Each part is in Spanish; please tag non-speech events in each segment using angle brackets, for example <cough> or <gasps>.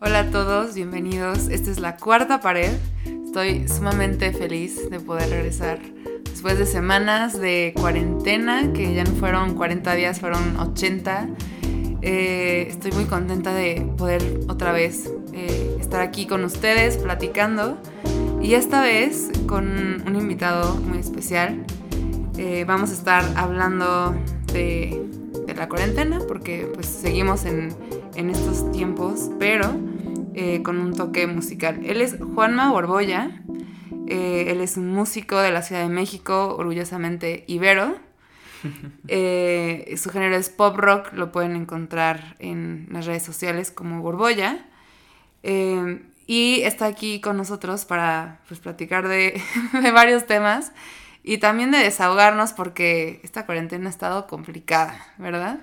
Hola a todos, bienvenidos. Esta es la cuarta pared. Estoy sumamente feliz de poder regresar después de semanas de cuarentena, que ya no fueron 40 días, fueron 80. Eh, estoy muy contenta de poder otra vez eh, estar aquí con ustedes platicando y esta vez con un invitado muy especial. Eh, vamos a estar hablando de, la cuarentena porque pues seguimos en, en estos tiempos, pero con un toque musical. Él es Juanma Borbolla, él es un músico de la Ciudad de México, orgullosamente ibero. <laughs> Eh, su género es pop rock, lo pueden encontrar en las redes sociales como Borbolla. Eh, y está aquí con nosotros para pues, platicar de, <laughs> de, varios temas y también de desahogarnos porque esta cuarentena ha estado complicada, ¿verdad?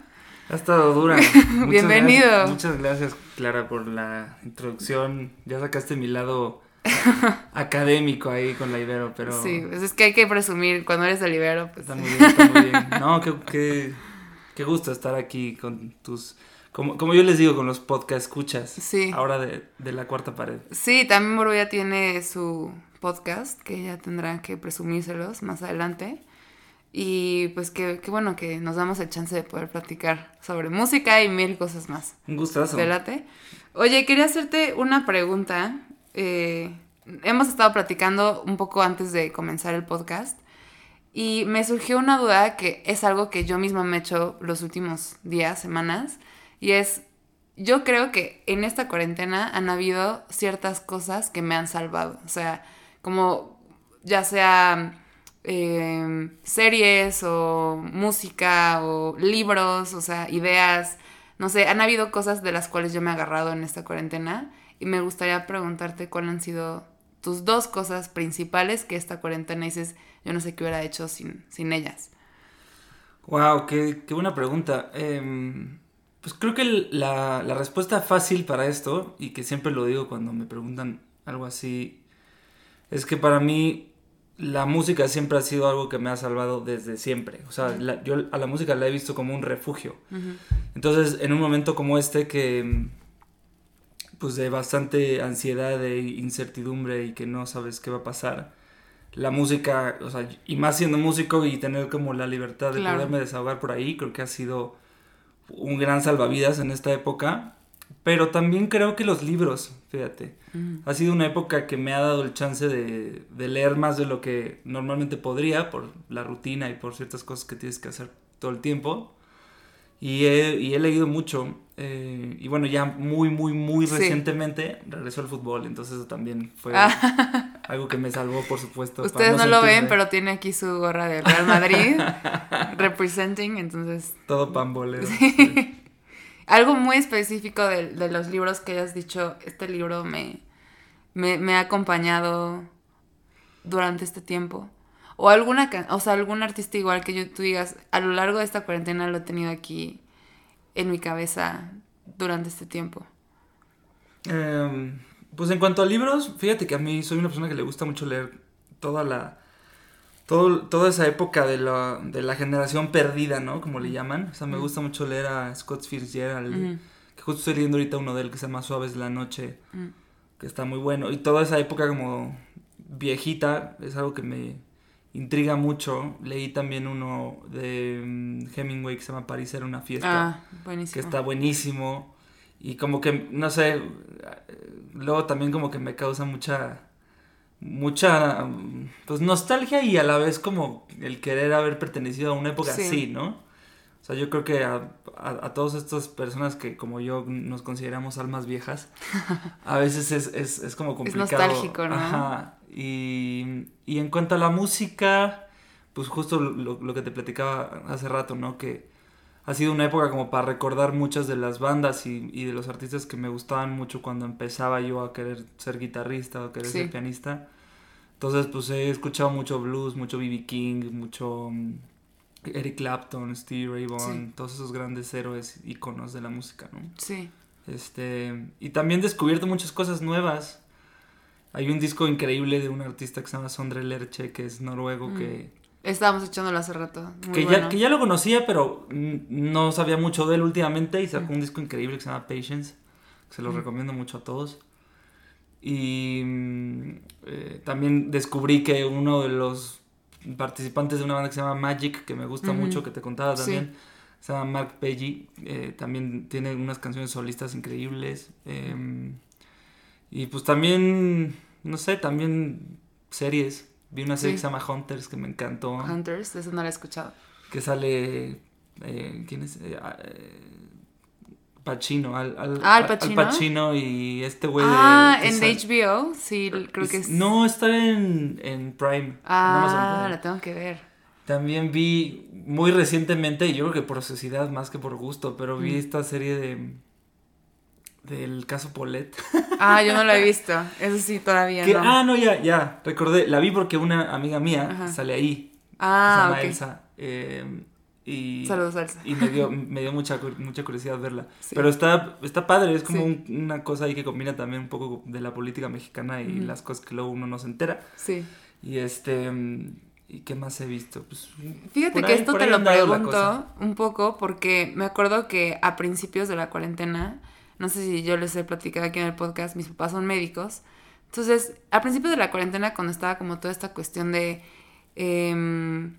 Ha estado dura. <laughs> Bienvenido. Gracias, muchas gracias, Clara, por la introducción. Ya sacaste mi lado <laughs> académico ahí con la Ibero, pero... Sí, pues es que hay que presumir, cuando eres del Ibero, pues... Está muy bien, está muy bien. <laughs> No, qué, qué, qué gusto estar aquí con tus... Como, como yo les digo con los podcast escuchas. Sí. Ahora de, de la cuarta pared. Sí, también Borbolla tiene su podcast, que ya tendrá que presumírselos más adelante. Y pues qué, qué bueno que nos damos el chance de poder platicar sobre música y mil cosas más. Un gustazo. Velate. Oye, quería hacerte una pregunta. Eh, hemos estado platicando un poco antes de comenzar el podcast y me surgió una duda que es algo que yo misma me he hecho los últimos días, semanas, y es, yo creo que en esta cuarentena han habido ciertas cosas que me han salvado, o sea, como ya sea eh, series o música o libros, o sea, ideas, no sé, han habido cosas de las cuales yo me he agarrado en esta cuarentena y me gustaría preguntarte cuáles han sido tus dos cosas principales que esta cuarentena dices, yo no sé qué hubiera hecho sin, sin ellas. Wow, qué, qué buena pregunta. Eh, pues creo que la, la, respuesta fácil para esto, y que siempre lo digo cuando me preguntan algo así, es que para mí la música siempre ha sido algo que me ha salvado desde siempre. O sea, la, yo a la música la he visto como un refugio. Uh -huh. Entonces, en un momento como este que pues de bastante ansiedad e incertidumbre y que no sabes qué va a pasar. La música, o sea, y más siendo músico y tener como la libertad de claro. poderme desahogar por ahí, creo que ha sido un gran salvavidas en esta época. Pero también creo que los libros, fíjate, mm. ha sido una época que me ha dado el chance de, de, leer más de lo que normalmente podría por la rutina y por ciertas cosas que tienes que hacer todo el tiempo. Y he, y he leído mucho. Eh, y bueno, ya muy, muy, muy sí. recientemente regresó al fútbol. Entonces eso también fue ah. <laughs> algo que me salvó, por supuesto. Ustedes no, no lo ven, pero tiene aquí su gorra del Real Madrid. <laughs> representing, entonces... Todo pambolero. <laughs> Sí. Sí. Algo muy específico de, los libros que hayas dicho, este libro me, me, ha acompañado durante este tiempo. O alguna, o sea, algún artista igual que yo, tú digas, a lo largo de esta cuarentena lo he tenido aquí en mi cabeza durante este tiempo. Eh, pues en cuanto a libros, fíjate que a mí soy una persona que le gusta mucho leer toda la... Todo, toda esa época de la, de la generación perdida, ¿no? Como le llaman. O sea, me gusta mucho leer a Scott Fitzgerald, uh -huh. que justo estoy leyendo ahorita uno de él que se llama Suaves la Noche, uh -huh. que está muy bueno. Y toda esa época como viejita es algo que me, intriga mucho. Leí también uno de um, Hemingway que se llama París era una fiesta. Ah, buenísimo. Que está buenísimo. Y como que, no sé, luego también como que me causa mucha, mucha, pues nostalgia y a la vez como el querer haber pertenecido a una época sí. así, ¿no? O sea, yo creo que a, a, a todas estas personas que como yo nos consideramos almas viejas, <laughs> a veces es, es, es como complicado. Es nostálgico, ¿no? Ajá. Y, y, en cuanto a la música, pues justo lo, lo, que te platicaba hace rato, ¿no? Que ha sido una época como para recordar muchas de las bandas y, y de los artistas que me gustaban mucho cuando empezaba yo a querer ser guitarrista o a querer sí. ser pianista. Entonces, pues he escuchado mucho blues, mucho B.B. King, mucho um, Eric Clapton, Stevie Ray Vaughan, sí. todos esos grandes héroes, íconos de la música, ¿no? Sí. Este, y también descubierto muchas cosas nuevas. Hay un disco increíble de un artista que se llama Sondre Lerche, que es noruego, mm. que... Estábamos echándolo hace rato. Muy que, bueno. ya, que ya lo conocía, pero no sabía mucho de él últimamente y sacó mm. un disco increíble que se llama Patience, Se los recomiendo mucho a todos. Y mm, eh, también descubrí que uno de los participantes de una banda que se llama Magic, que me gusta mucho, que te contaba también, se llama Mark Peggy, eh, también tiene unas canciones solistas increíbles. Em, y pues también, no sé, también series. Vi una serie que se llama Hunters que me encantó. Hunters, eso no la he escuchado. Que sale. Eh, ¿Quién es? Pacino, al, al, ah, Pacino. Al Pacino y este güey ah, en HBO, sí, creo que es. No, está en, en Prime. Ah, la tengo que ver. También vi muy recientemente, yo creo que por sociedad más que por gusto, pero vi mm. esta serie de del caso Polet. Ah, yo no la he visto. Eso sí, todavía no. Ah, no, ya, ya. Recordé. La vi porque una amiga mía sale ahí. Ah, se llama Elsa. Eh, y, Saludos, Elsa. Y me dio, <laughs> me dio mucha, mucha curiosidad verla. Pero está, está padre. Es como una cosa ahí que combina también un poco de la política mexicana y las cosas que luego uno no se entera. Sí. Y este... ¿Y qué más he visto? Pues, Fíjate que esto te lo pregunto un poco porque me acuerdo que a principios de la cuarentena no sé si yo les he platicado aquí en el podcast, mis papás son médicos. Entonces, al principio de la cuarentena, cuando estaba como toda esta cuestión de... Em,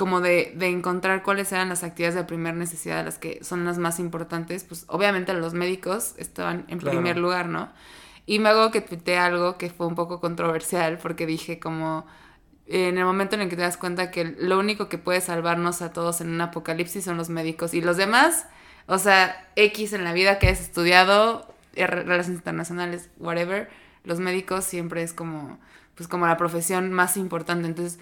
como de, encontrar cuáles eran las actividades de primera necesidad, las que son las más importantes, pues obviamente los médicos estaban en primer lugar, ¿no? Y me hago que tuiteé algo que fue un poco controversial porque dije como en el momento en el que te das cuenta que lo único que puede salvarnos a todos en un apocalipsis son los médicos y los demás o sea, X en la vida que has estudiado, eh, relaciones internacionales, whatever, los médicos siempre es como, pues como la profesión más importante. Entonces,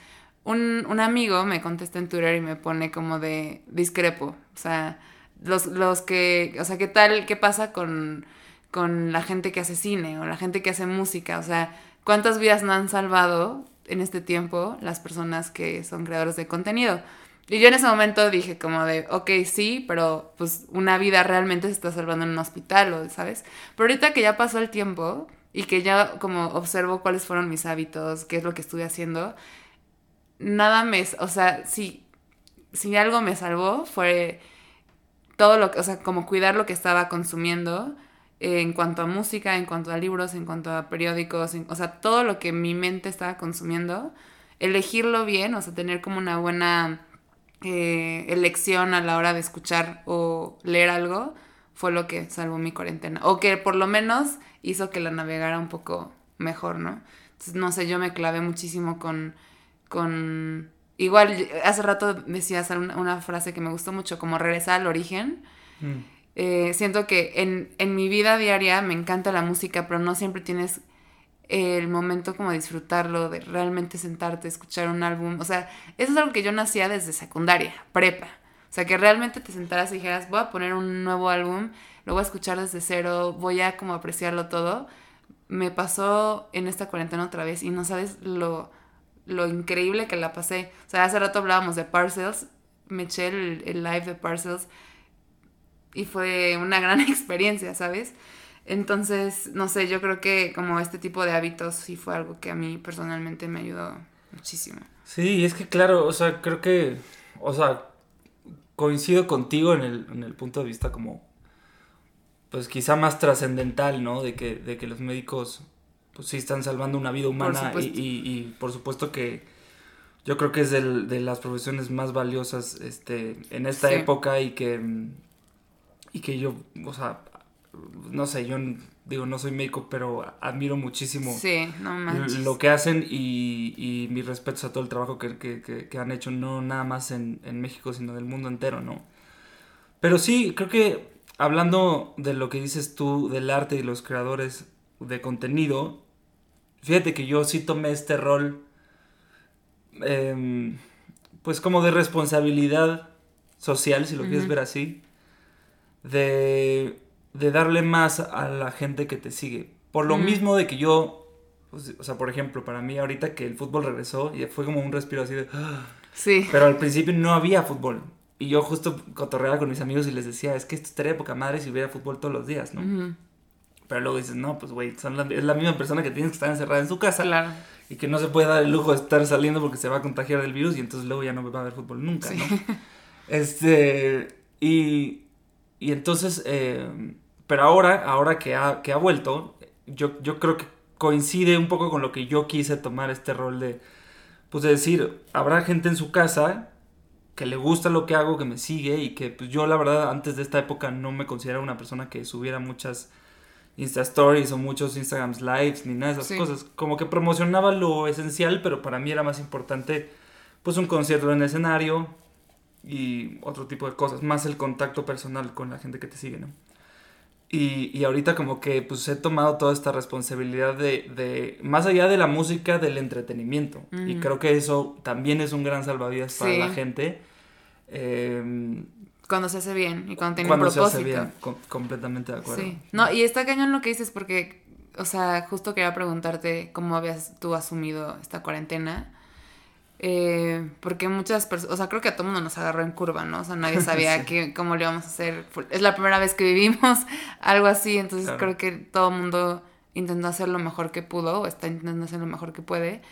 un, un amigo me contesta en Twitter y me pone como de discrepo. O sea, los, los que, o sea, ¿qué tal, qué pasa con, con la gente que hace cine o la gente que hace música? O sea, ¿cuántas vidas no han salvado en este tiempo las personas que son creadores de contenido? Y yo en ese momento dije como de, ok, sí, pero pues una vida realmente se está salvando en un hospital, ¿sabes? Pero ahorita que ya pasó el tiempo y que ya como observo cuáles fueron mis hábitos, qué es lo que estuve haciendo, nada me, o sea, si, si algo me salvó fue todo lo que, o sea, como cuidar lo que estaba consumiendo en cuanto a música, en cuanto a libros, en cuanto a periódicos, o sea, todo lo que mi mente estaba consumiendo, elegirlo bien, o sea, tener como una buena eh, elección a la hora de escuchar o leer algo fue lo que salvó mi cuarentena. O que por lo menos hizo que la navegara un poco mejor, ¿no? Entonces, no sé, yo me clavé muchísimo con... con... Igual, hace rato decías una, frase que me gustó mucho, como regresar al origen. Mm. Eh, siento que en, en mi vida diaria me encanta la música, pero no siempre tienes el momento como disfrutarlo, de realmente sentarte, escuchar un álbum. O sea, eso es algo que yo nacía desde secundaria, prepa. O sea, que realmente te sentaras y dijeras, voy a poner un nuevo álbum, lo voy a escuchar desde cero, voy a como apreciarlo todo. Me pasó en esta cuarentena otra vez y no sabes lo, lo increíble que la pasé. O sea, hace rato hablábamos de Parcels, me eché el, live de Parcels y fue una <laughs> gran experiencia, ¿sabes? Entonces, no sé, yo creo que como este tipo de hábitos sí fue algo que a mí personalmente me ayudó muchísimo. Sí, es que claro, o sea, creo que, o sea, coincido contigo en el, en el punto de vista como, pues quizá más trascendental, ¿no? De que, de que los médicos, pues sí están salvando una vida humana y, y, por supuesto que yo creo que es de las profesiones más valiosas este, en esta época y que, y que yo, o sea, no sé, yo digo, no soy médico, pero admiro muchísimo lo que hacen y, y mis respetos a todo el trabajo que, han hecho, no nada más en, México, sino del mundo entero, ¿no? Pero sí, creo que hablando de lo que dices tú del arte y los creadores de contenido, fíjate que yo sí tomé este rol, em, pues como de responsabilidad social, si lo quieres ver así, de de darle más a la gente que te sigue. Por lo mismo de que yo, pues, o sea, por ejemplo, para mí ahorita que el fútbol regresó y fue como un respiro así de... Sí. Pero al principio no había fútbol. Y yo justo cotorreaba con mis amigos y les decía, es que esto estaría poca madre si hubiera fútbol todos los días, ¿no? Pero luego dices, no, pues güey, es la misma persona que tienes que estar encerrada en su casa. Claro. Y que no se puede dar el lujo de estar saliendo porque se va a contagiar del virus y entonces luego ya no va a haber fútbol nunca, ¿no? <laughs> Este, y, y entonces, eh, pero ahora, ahora que ha, que ha vuelto, yo, yo creo que coincide un poco con lo que yo quise tomar este rol de, pues de decir, habrá gente en su casa que le gusta lo que hago, que me sigue y que pues yo la verdad antes de esta época no me consideraba una persona que subiera muchas Insta Stories o muchos Instagrams Lives ni nada de esas cosas. Como que promocionaba lo esencial, pero para mí era más importante pues un concierto en el escenario y otro tipo de cosas, más el contacto personal con la gente que te sigue, ¿no? Y, y ahorita como que pues he tomado toda esta responsabilidad de, de más allá de la música, del entretenimiento. Y creo que eso también es un gran salvavidas para la gente. Eh, cuando se hace bien y cuando tiene un propósito. Se hace bien, completamente de acuerdo. Sí. No, y está cañón lo que dices porque, o sea, justo quería preguntarte cómo habías tú asumido esta cuarentena. Eh, porque muchas personas, o sea, creo que a todo mundo nos agarró en curva, ¿no? O sea, nadie <laughs> sabía cómo lo íbamos a hacer. Es la primera vez que vivimos <laughs> algo así, entonces creo que todo el mundo intentó hacer lo mejor que pudo o está intentando hacer lo mejor que puede.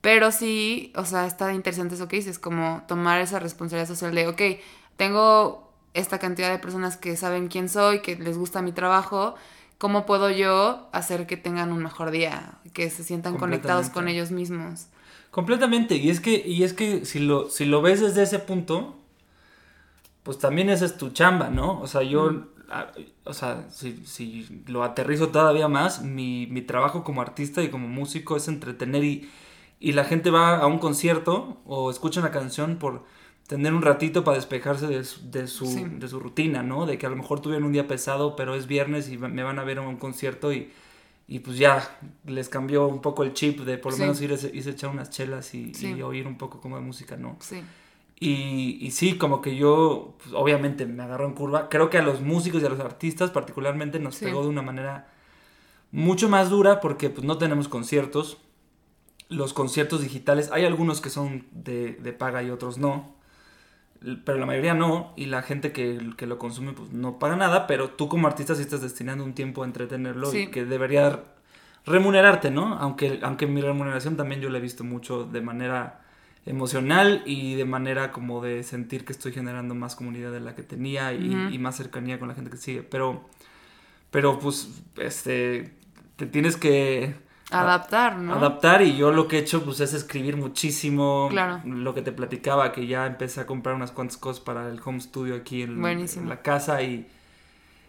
Pero sí, o sea, está interesante eso que dices, como tomar esa responsabilidad social de, ok, tengo esta cantidad de personas que saben quién soy, que les gusta mi trabajo, ¿cómo puedo yo hacer que tengan un mejor día, que se sientan conectados con ellos mismos? Completamente, y es que, y es que si lo, si lo ves desde ese punto, pues también esa es tu chamba, ¿no? O sea, yo, o sea, si, si, lo aterrizo todavía más, mi, mi, trabajo como artista y como músico es entretener y, y la gente va a un concierto o escucha una canción por tener un ratito para despejarse de, de, su, de su rutina, ¿no? De que a lo mejor tuvieron un día pesado, pero es viernes y me van a ver a un concierto y, y pues ya les cambió un poco el chip de por lo menos ir a, echar unas chelas y, oír un poco como de música, ¿no? Sí. Y, y sí, como que yo, pues, obviamente me agarró en curva. Creo que a los músicos y a los artistas particularmente nos pegó de una manera mucho más dura porque pues no tenemos conciertos. Los conciertos digitales, hay algunos que son de, de paga y otros no pero la mayoría no, y la gente que, lo consume pues no paga nada, pero tú como artista sí estás destinando un tiempo a entretenerlo y que debería remunerarte, ¿no? Aunque, aunque mi remuneración también yo la he visto mucho de manera emocional y de manera como de sentir que estoy generando más comunidad de la que tenía y, más cercanía con la gente que sigue, pero, pero pues, este, te tienes que Adaptar, ¿no? Adaptar y yo lo que he hecho pues es escribir muchísimo. Claro. Lo que te platicaba, que ya empecé a comprar unas cuantas cosas para el home studio aquí en, la casa y,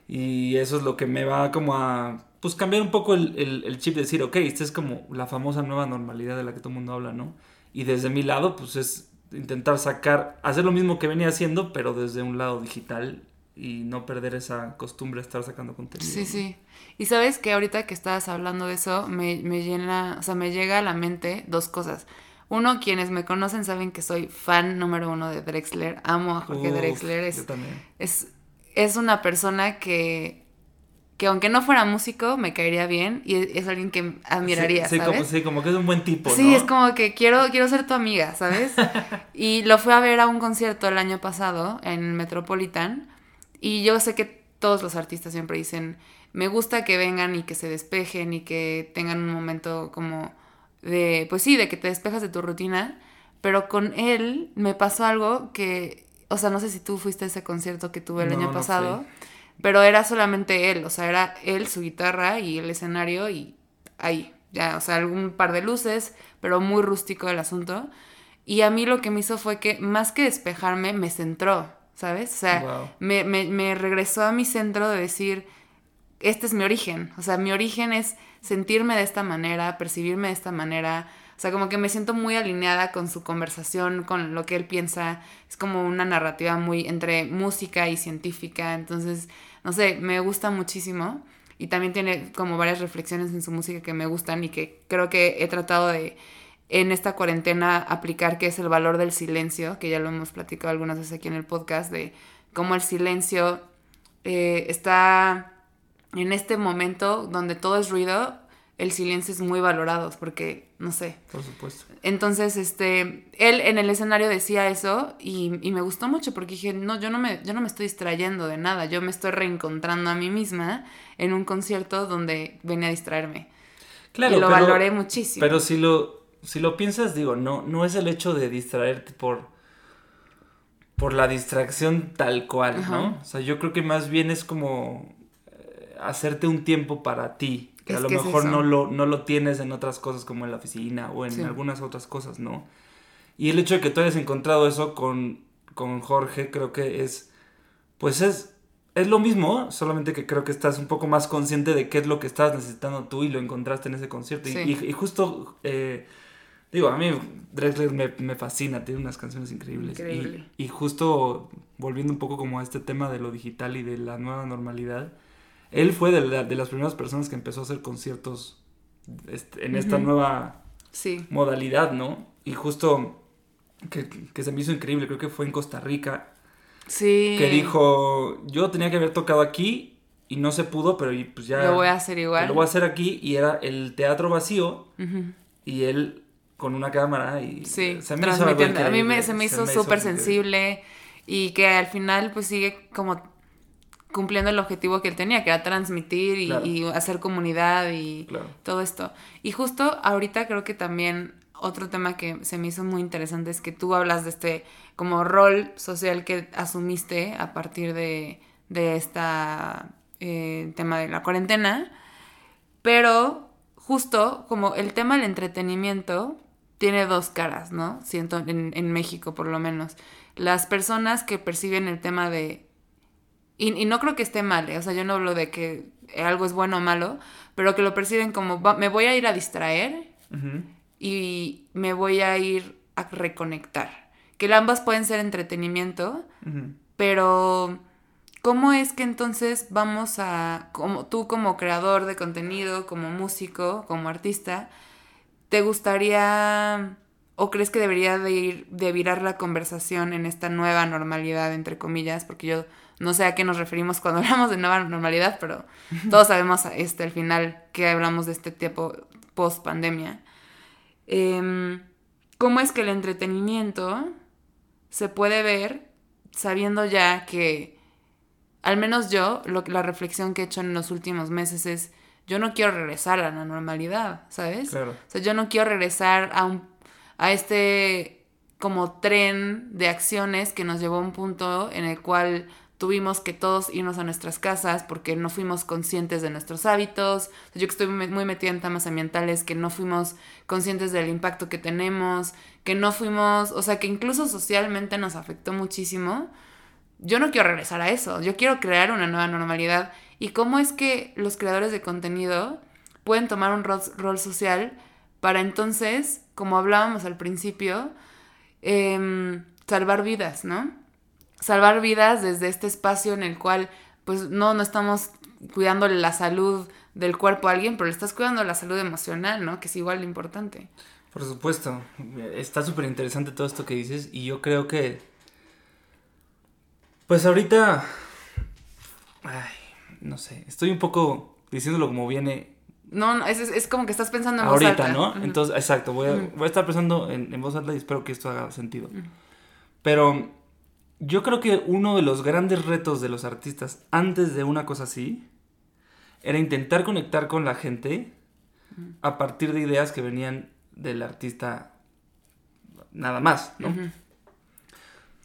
y eso es lo que me va como a pues cambiar un poco el, el, chip de decir, ok, esta es como la famosa nueva normalidad de la que todo el mundo habla, ¿no? Y desde mi lado pues es intentar sacar, hacer lo mismo que venía haciendo, pero desde un lado digital y no perder esa costumbre de estar sacando contenido. Sí, sí. Y sabes que ahorita que estabas hablando de eso, me, me llena, o sea, me llega a la mente dos cosas. Uno, quienes me conocen saben que soy fan número uno de Drexler. Amo a Jorge Drexler. Es, es, es, una persona que, que aunque no fuera músico, me caería bien y es, alguien que admiraría, sí, ¿sabes? Como, sí, como que es un buen tipo, Sí, es como que quiero, quiero ser tu amiga, ¿sabes? <laughs> y lo fui a ver a un concierto el año pasado en Metropolitan y yo sé que todos los artistas siempre dicen, me gusta que vengan y que se despejen y que tengan un momento como de, pues sí, de que te despejas de tu rutina, pero con él me pasó algo que, o sea, no sé si tú fuiste a ese concierto que tuve el año pasado, pero era solamente él, o sea, era él, su guitarra y el escenario y ahí, ya, o sea, algún par de luces, pero muy rústico el asunto. Y a mí lo que me hizo fue que más que despejarme, me centró. ¿Sabes? O sea, me, me, me regresó a mi centro de decir, este es mi origen, o sea, mi origen es sentirme de esta manera, percibirme de esta manera, o sea, como que me siento muy alineada con su conversación, con lo que él piensa, es como una narrativa muy entre música y científica, entonces, no sé, me gusta muchísimo. Y también tiene como varias reflexiones en su música que me gustan y que creo que he tratado de en esta cuarentena aplicar que es el valor del silencio, que ya lo hemos platicado algunas veces aquí en el podcast, de cómo el silencio eh, está en este momento donde todo es ruido, el silencio es muy valorado, porque, no sé. Por supuesto. Entonces, este, él en el escenario decía eso y, me gustó mucho porque dije, no, yo no, me, yo no me estoy distrayendo de nada, yo me estoy reencontrando a mí misma en un concierto donde venía a distraerme. Claro, y lo valoré muchísimo. Pero si lo, si lo piensas, digo, no, no es el hecho de distraerte por, por la distracción tal cual, ¿no? O sea, yo creo que más bien es como hacerte un tiempo para ti, que Es a lo que mejor no lo, no lo tienes en otras cosas como en la oficina o en Sí. algunas otras cosas, ¿no? Y el hecho de que tú hayas encontrado eso con, con Jorge, creo que es, pues es, es lo mismo, solamente que creo que estás un poco más consciente de qué es lo que estás necesitando tú y lo encontraste en ese concierto. Y, y justo, eh, digo, a mí Drexler me, me fascina, tiene unas canciones increíbles. Y- Increíble. Y, justo volviendo un poco como a este tema de lo digital y de la nueva normalidad, él fue de, la- de las primeras personas que empezó a hacer conciertos este, en esta nueva Sí. modalidad, ¿no? Y justo que, que se me hizo increíble, creo que fue en Costa Rica, Sí. que dijo, yo tenía que haber tocado aquí y no se pudo, pero pues ya Lo voy a hacer igual. lo voy a hacer aquí y era el teatro vacío y él con una cámara y Sí, se me hizo algo. A mí me, se me hizo súper sensible y que al final pues sigue como cumpliendo el objetivo que él tenía, que era transmitir y, Claro. y hacer comunidad y Claro. todo esto. Y justo ahorita creo que también otro tema que se me hizo muy interesante es que tú hablas de este como rol social que asumiste a partir de, de esta eh, tema de la cuarentena, pero justo como el tema del entretenimiento tiene dos caras, ¿no? Siento en, en México por lo menos. Las personas que perciben el tema de... Y, y no creo que esté mal, ¿eh? o sea, yo no hablo de que algo es bueno o malo, pero que lo perciben como "Va- me voy a ir a distraer y me voy a ir a reconectar. Que ambas pueden ser entretenimiento, pero ¿cómo es que entonces vamos a, como tú como creador de contenido, como músico, como artista, te gustaría o crees que debería de ir de virar la conversación en esta nueva normalidad entre comillas, porque yo no sé a qué nos referimos cuando <laughs> hablamos de nueva normalidad, pero todos sabemos este al final que hablamos de este tiempo post pandemia. ¿Cómo es que el entretenimiento se puede ver sabiendo ya que, al menos yo, lo, la reflexión que he hecho en los últimos meses es, yo no quiero regresar a la normalidad, ¿sabes? Claro. O sea, yo no quiero regresar a, un, a este como tren de acciones que nos llevó a un punto en el cual tuvimos que todos irnos a nuestras casas porque no fuimos conscientes de nuestros hábitos. Yo que estoy muy muy metida en temas ambientales, que no fuimos conscientes del impacto que tenemos, que no fuimos, o sea, que incluso socialmente nos afectó muchísimo. Yo no quiero regresar a eso, yo quiero crear una nueva normalidad. ¿Y cómo es que los creadores de contenido pueden tomar un rol, social para entonces, como hablábamos al principio, em, salvar vidas, ¿no? Salvar vidas desde este espacio en el cual, pues, no, no estamos cuidando la salud del cuerpo a alguien, pero le estás cuidando la salud emocional, ¿no? Que es igual de importante. Por supuesto, está súper interesante todo esto que dices y yo creo que, pues ahorita, ay, no sé, estoy un poco diciéndolo como viene No, no, es, es, como que estás pensando en voz ahorita, alta. ¿no? Entonces, exacto, voy a, voy a estar pensando en, en voz alta y espero que esto haga sentido. Pero yo creo que uno de los grandes retos de los artistas antes de una cosa así era intentar conectar con la gente a partir de ideas que venían del artista nada más, ¿no?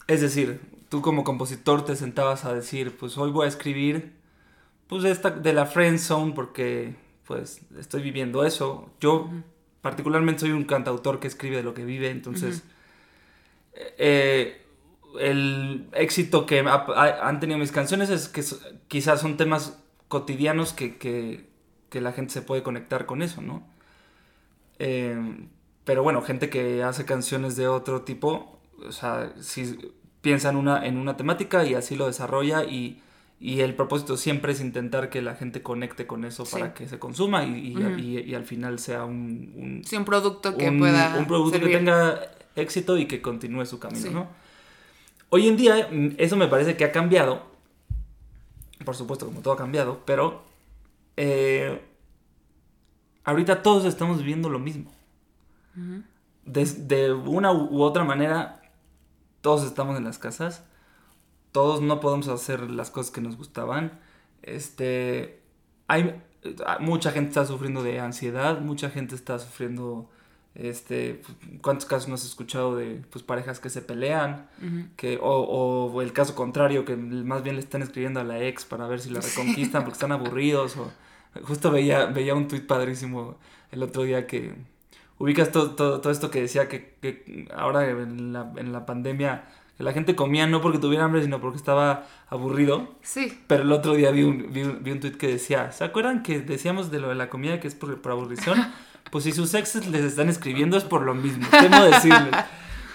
Es decir, tú como compositor te sentabas a decir, pues hoy voy a escribir pues esta de la friend zone porque pues estoy viviendo eso. Yo particularmente soy un cantautor que escribe de lo que vive, entonces eh, el éxito que ha- ha- han tenido mis canciones es que quizás son temas cotidianos que, que, que la gente se puede conectar con eso, ¿no? Eh, pero bueno, gente que hace canciones de otro tipo, o sea, si piensa en una, en una temática y así lo desarrolla y, y el propósito siempre es intentar que la gente conecte con eso Sí. para que se consuma y, y- Ujú. y- y al final sea un, un- Sí, un producto que un- pueda un producto servir. que tenga éxito y que continúe su camino, Sí. ¿no? Hoy en día mm, eso me parece que ha cambiado, por supuesto como todo ha cambiado, pero eh, ahorita todos estamos viviendo lo mismo. De, de una u otra manera, todos estamos en las casas, todos no podemos hacer las cosas que nos gustaban. Este, hay mucha gente está sufriendo de ansiedad, mucha gente está sufriendo Este, ¿cuántos casos no has escuchado de pues, parejas que se pelean? Que, o, o el caso contrario, que más bien le están escribiendo a la ex para ver si la reconquistan porque están aburridos. O, justo veía, veía un tuit padrísimo el otro día que ubicas todo, todo, todo esto que decía que, que ahora en la, en la pandemia que la gente comía no porque tuviera hambre, sino porque estaba aburrido. Sí. Pero el otro día vi un, vi un, vi un tuit que decía, ¿se acuerdan que decíamos de lo de la comida que es por, por aburrición? <laughs> Pues si sus exes les están escribiendo es por lo mismo, temo decirles.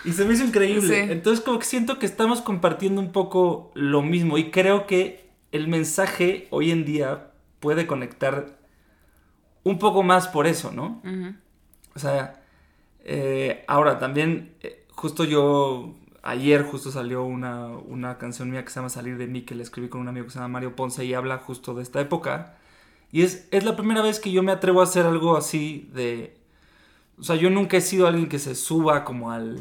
Y se me hizo increíble. Sí. Entonces como que siento que estamos compartiendo un poco lo mismo y creo que el mensaje hoy en día puede conectar un poco más por eso, ¿no? Ujú. O sea, eh, ahora también, eh, justo yo, ayer justo salió una, una canción mía que se llama Salir de mí, que le escribí con un amigo que se llama Mario Ponce y habla justo de esta época. Y es, es la primera vez que yo me atrevo a hacer algo así de... O sea, yo nunca he sido alguien que se suba como al,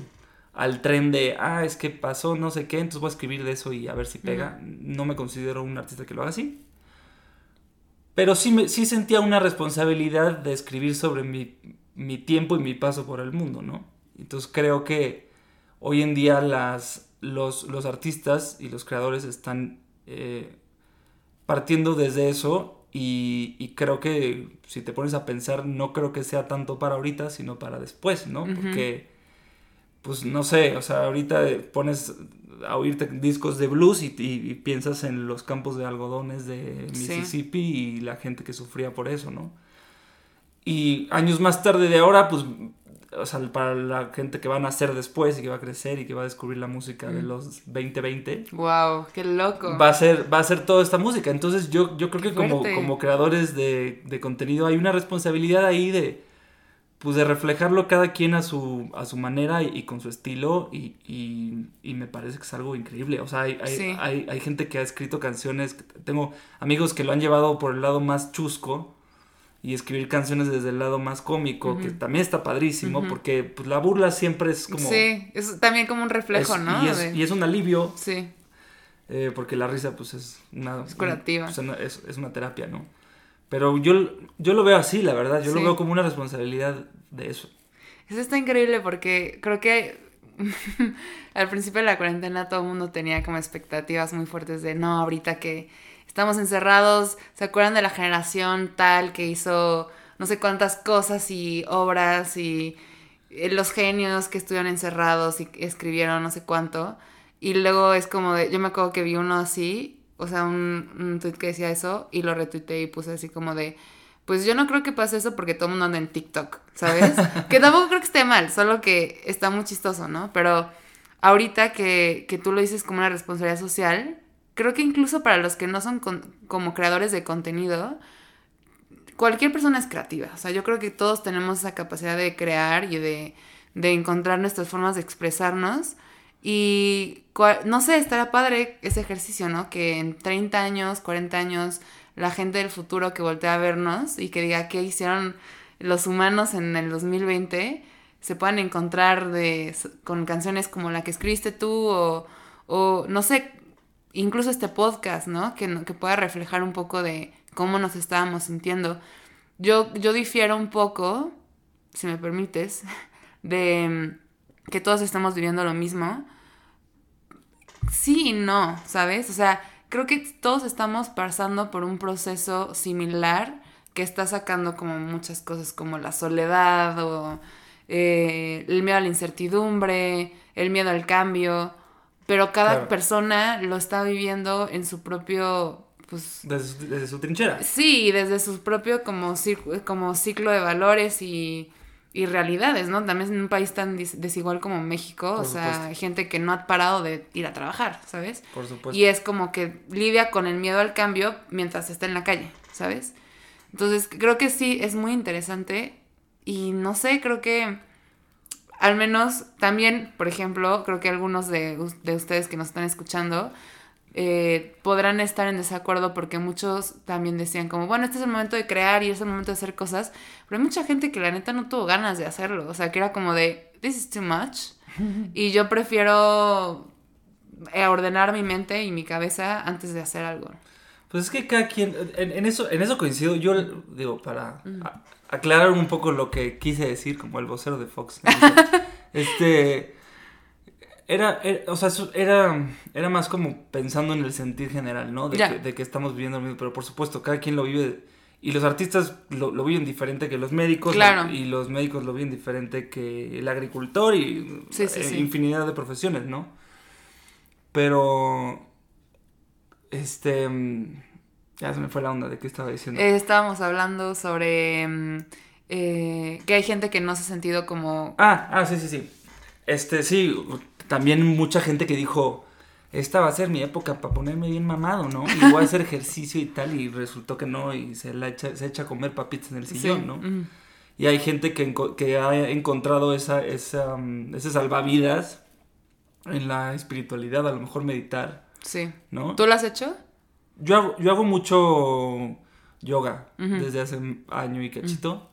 al tren de, ah, es que pasó no sé qué, entonces voy a escribir de eso y a ver si pega. No me considero un artista que lo haga así. Pero sí, me, sí sentía una responsabilidad de escribir sobre mi, mi tiempo y mi paso por el mundo, ¿no? Entonces creo que hoy en día las, los, los artistas y los creadores están eh, partiendo desde eso y, y creo que si te pones a pensar no creo que sea tanto para ahorita sino para después, ¿no? Porque pues no sé, o sea, ahorita pones a oírte discos de blues y, y- y piensas en los campos de algodones de Sí. Mississippi y la gente que sufría por eso, ¿no? Y años más tarde de ahora, pues, o sea, para la gente que va a nacer después y que va a crecer y que va a descubrir la música de Mm. los 2020, Wow, qué loco. va a ser, va a ser toda esta música. Entonces yo, yo creo que como, como creadores de, de contenido hay una responsabilidad ahí de pues de reflejarlo cada quien a su, a su manera y, y con su estilo y, y- y me parece que es algo increíble. O sea, hay, hay, Sí. hay, hay gente que ha escrito canciones, tengo amigos que lo han llevado por el lado más chusco y escribir canciones desde el lado más cómico, que también está padrísimo porque pues la burla siempre es como... Sí, es también como un reflejo, es- ¿no? Y es, De- y es un alivio Sí, eh, porque la risa pues es una... Es curativa. pues, es, es una terapia, ¿no? Pero yo, yo lo veo así, la verdad, yo lo veo como una responsabilidad de eso. Eso está increíble porque creo que <laughs> al principio de la cuarentena todo el mundo tenía como expectativas muy fuertes de no, ahorita que estamos encerrados, ¿se acuerdan de la generación tal que hizo no sé cuántas cosas y obras y eh, los genios que estuvieron encerrados y escribieron no sé cuánto? Y luego es como de, yo me acuerdo que vi uno así, o sea, un, un tweet que decía eso y lo retuiteé y puse así como de, pues yo no creo que pase eso porque todo el mundo anda en TikTok, ¿sabes? <laughs> que tampoco creo que esté mal, solo que está muy chistoso, ¿no? Pero ahorita que, que tú lo dices como una responsabilidad social, creo que incluso para los que no son con- como creadores de contenido, cualquier persona es creativa. O sea, yo creo que todos tenemos esa capacidad de crear y de, de encontrar nuestras formas de expresarnos. Y no sé, estará padre ese ejercicio, ¿no? Que en 30 años, 40 años, la gente del futuro que voltea a vernos y que diga qué hicieron los humanos en el 2020 se puedan encontrar de, con canciones como la que escribiste tú o, o no sé, incluso este podcast, ¿no? Que, que pueda reflejar un poco de cómo nos estábamos sintiendo. Yo, yo difiero un poco, si me permites, <laughs> de mm, que todos estamos viviendo lo mismo. Sí y no, ¿sabes? O sea, creo que todos estamos pasando por un proceso similar que está sacando como muchas cosas como la soledad o eh, el miedo a la incertidumbre, el miedo al cambio, pero cada Claro. persona lo está viviendo en su propio, pues, Desde, su- desde su trinchera. Sí, desde su propio como, como ciclo de valores y, y realidades, ¿no? También en un país tan desigual como México, Por o sea, hay gente que no ha parado de ir a trabajar, ¿sabes? Por supuesto. Y es como que lidia con el miedo al cambio mientras está en la calle, ¿sabes? Entonces, creo que sí, es muy interesante y no sé, creo que al menos también, por ejemplo, creo que algunos de, de ustedes que nos están escuchando eh, podrán estar en desacuerdo porque muchos también decían como, bueno, este es el momento de crear y es el momento de hacer cosas, pero hay mucha gente que la neta no tuvo ganas de hacerlo, o sea, que era como de, this is too much, <laughs> y yo prefiero eh, ordenar mi mente y mi cabeza antes de hacer algo. Pues es que cada quien, en, eso, en eso coincido, yo digo, para aclarar un poco lo que quise decir, como el vocero de Fox. <laughs> este, era, o sea, era, era más como pensando en el sentir general, ¿no? De, que, de que, estamos viviendo lo mismo, pero por supuesto, cada quien lo vive, y los artistas lo, lo viven diferente que los médicos, y los médicos lo viven diferente que el agricultor y eh, infinidad de profesiones, ¿no? Pero este. Ya se me fue la onda de qué estaba diciendo. Eh, estábamos hablando sobre. Mm, eh, que hay gente que no se ha sentido como. Ah, ah, sí, sí, sí. Este, sí. También mucha gente que dijo. Esta va a ser mi época para ponerme bien mamado, ¿no? Y voy a hacer <laughs> ejercicio y tal, y resultó que no, y se, la echa, se echa a comer papitas en el sillón, ¿no? Y hay gente que, que ha encontrado esa, esa, mm, ese salvavidas en la espiritualidad, a lo mejor meditar Sí. ¿No? ¿Tú lo has hecho? Yo hago, yo hago mucho yoga desde hace un año y cachito.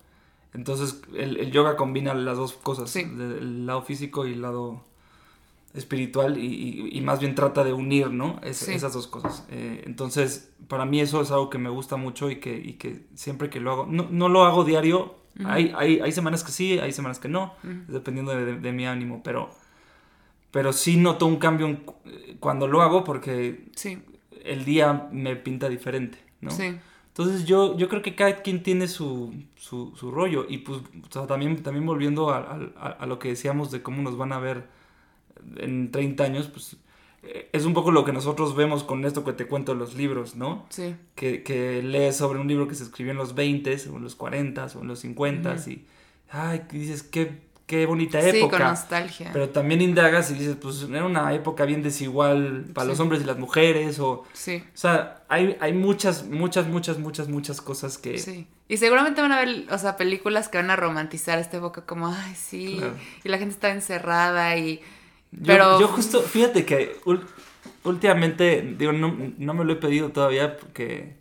Entonces, el, yoga combina las dos cosas, el lado físico y el lado espiritual, y, más bien trata de unir, ¿no? Esas dos cosas. Eh, entonces, para mí eso es algo que me gusta mucho y que, que siempre que lo hago, no, lo hago diario, hay, hay, hay, semanas que sí, hay semanas que no, dependiendo de mi ánimo, pero pero sí noto un cambio cuando lo hago porque sí. El día me pinta diferente, ¿no? Sí. Entonces yo, yo creo que cada quien tiene su, su, su rollo y pues también, también volviendo a, a, lo que decíamos de cómo nos van a ver en 30 años, pues eh, es un poco lo que nosotros vemos con esto que te cuento de los libros, ¿no? Sí. Que, que lees sobre un libro que se escribió en los 20 o en los 40 o en los 50 y, ay, dices, qué qué bonita época. Sí, con nostalgia. Pero también indagas y dices, pues era una época bien desigual para los hombres y las mujeres, o... Sí. O sea, hay, hay muchas, muchas, muchas, muchas, muchas cosas que... Sí. Y seguramente van a ver, o sea, películas que van a romantizar esta época como, ay, sí, y la gente está encerrada y... Pero... Yo, justo, fíjate que últimamente, digo, no, no me lo he pedido todavía porque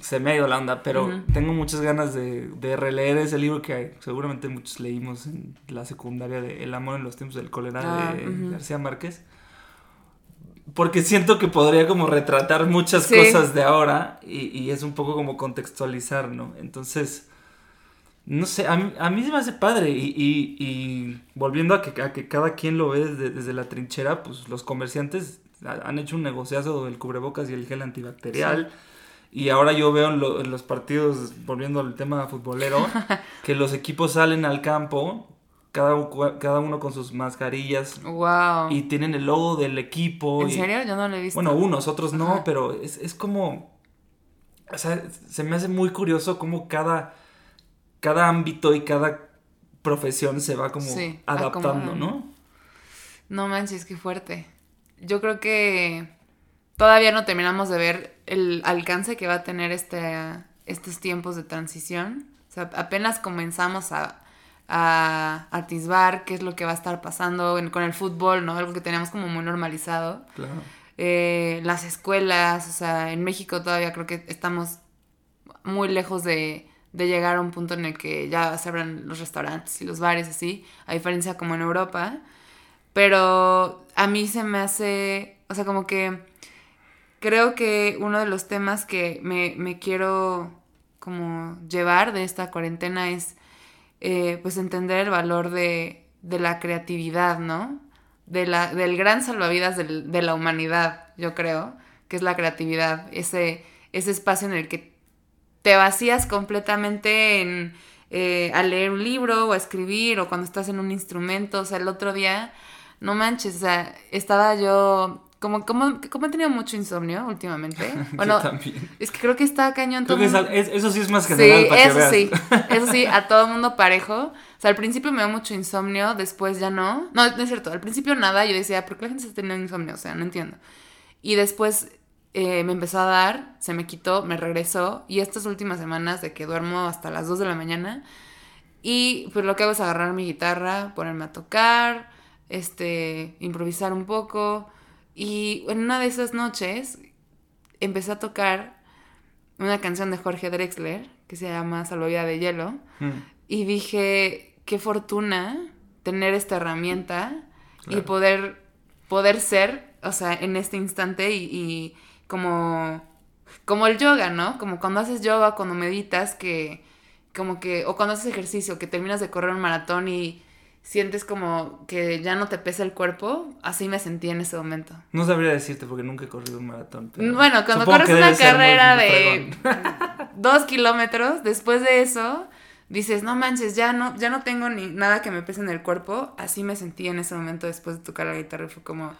se me ha ido la onda, pero tengo muchas ganas de, de, releer ese libro que seguramente muchos leímos en la secundaria de El amor en los tiempos del cólera ah, de García Márquez. Porque siento que podría como retratar muchas cosas de ahora y, y, es un poco como contextualizar, ¿no? Entonces, no sé, a mí, a mí se me hace padre y, y, y volviendo a que, a que, cada quien lo ve desde, desde, la trinchera, pues los comerciantes han hecho un negociazo del cubrebocas y el gel antibacterial. Y ahora yo veo en, los partidos, volviendo al tema futbolero, <laughs> que los equipos salen al campo, cada, cada uno con sus mascarillas. Wow. Y tienen el logo del equipo. ¿En serio? Yo no lo he visto. Bueno, unos, otros no, pero es, es como... O sea, se me hace muy curioso cómo cada, cada ámbito y cada profesión se va como adaptando, ¿no? No manches, qué fuerte. Yo creo que todavía no terminamos de ver el alcance que va a tener este, estos tiempos de transición. O sea, apenas comenzamos a, a atisbar qué es lo que va a estar pasando con el fútbol, ¿no? Algo que teníamos como muy normalizado. Claro. Eh, las escuelas, o sea, en México todavía creo que estamos muy lejos de, de llegar a un punto en el que ya se abran los restaurantes y los bares así, a diferencia como en Europa. Pero a mí se me hace, o sea, como que creo que uno de los temas que me, quiero como llevar de esta cuarentena es eh, pues entender el valor de, la creatividad, ¿no? De la, del gran salvavidas de la humanidad, yo creo, que es la creatividad, ese, ese espacio en el que te vacías completamente en, eh, a leer un libro o a escribir o cuando estás en un instrumento, o sea, el otro día, no manches, o sea, estaba yo como, como, como he tenido mucho insomnio últimamente. <laughs> Bueno, también. es que creo que está cañón todo. eso sí es más general sí, para eso sí, <laughs> eso sí, a todo mundo <laughs> parejo. O sea, al principio me dio mucho insomnio, después ya no. No, no es cierto, al principio nada, yo decía, ¿por qué la gente está teniendo insomnio? O sea, no entiendo. Y después eh, me empezó a dar, se me quitó, me regresó. Y estas últimas semanas de que duermo hasta las 2 de la mañana. Y pues lo que hago es agarrar mi guitarra, ponerme a tocar, este, improvisar un poco y en una de esas noches empecé a tocar una canción de Jorge Drexler que se llama Salvavida de Hielo. Mm. Y dije, qué fortuna tener esta herramienta y poder, poder ser, o sea, en este instante y, como como el yoga, ¿no? Como cuando haces yoga, cuando meditas, que como que, o cuando haces ejercicio, que terminas de correr un maratón y sientes como que ya no te pesa el cuerpo, así me sentí en ese momento. No sabría decirte porque nunca he corrido un maratón. bueno, cuando corres una carrera de <laughs> dos kilómetros, después de eso, dices, no manches, ya no, ya no tengo ni nada que me pese en el cuerpo. Así me sentí en ese momento después de tocar la guitarra. Fue como,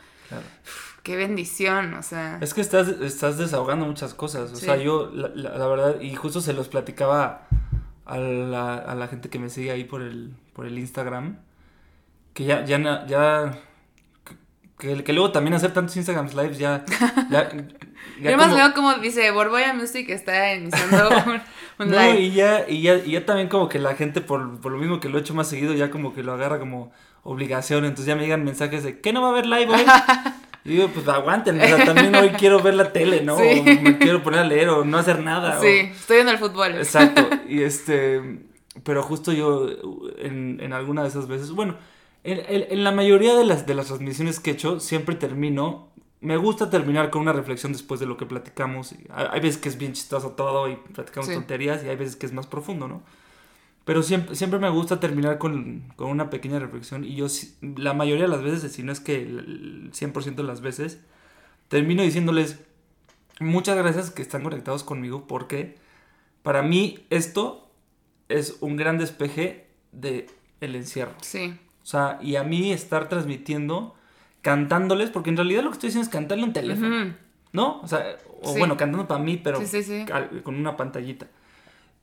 qué bendición, o sea. Es que estás, estás desahogando muchas cosas. O sea, yo, la, la, verdad, y justo se los platicaba a la, a la gente que me sigue ahí por el, por el Instagram que ya, ya, ya, que, que, luego también hacer tantos Instagram Lives ya, ya, Yo más veo como dice, Borboya Music está iniciando <laughs> un, no, Y ya, y ya, y ya también como que la gente, por, por lo mismo que lo he hecho más seguido, ya como que lo agarra como obligación, entonces ya me llegan mensajes de, ¿qué no va a haber live hoy? <laughs> Y digo, pues aguanten, o sea, también hoy quiero ver la tele, ¿no? O me quiero poner a leer o no hacer nada. Sí, estoy en el fútbol. Exacto, y <laughs> este, pero justo yo en, en alguna de esas veces, bueno, en, la mayoría de las, de las transmisiones que he hecho, siempre termino. Me gusta terminar con una reflexión después de lo que platicamos. Hay, veces que es bien chistoso todo y platicamos tonterías, y hay veces que es más profundo, ¿no? Pero siempre, siempre me gusta terminar con, con una pequeña reflexión. Y yo, la mayoría de las veces, si no es que el 100% de las veces, termino diciéndoles muchas gracias que están conectados conmigo porque para mí esto es un gran despeje de el encierro. Sí. O sea, y a mí estar transmitiendo, cantándoles, porque en realidad lo que estoy haciendo es cantarle un teléfono. ¿No? O sea, o bueno, cantando para mí, pero con una pantallita.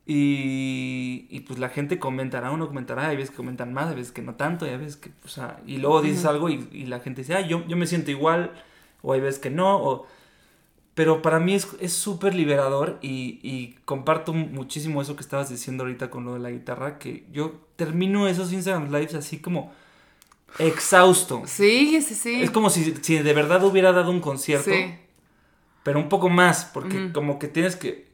Y, y, pues la gente comentará, uno comentará, hay veces que comentan más, hay veces que no tanto, y hay veces que, o sea, y luego dices algo y, y, la gente dice, ah, yo, yo me siento igual, o hay veces que no, o pero para mí es súper liberador y, y, comparto muchísimo eso que estabas diciendo ahorita con lo de la guitarra, que yo termino esos Instagram Lives así como exhausto. Sí, sí, sí. Es como si, si de verdad hubiera dado un concierto, sí. pero un poco más, porque como que tienes que...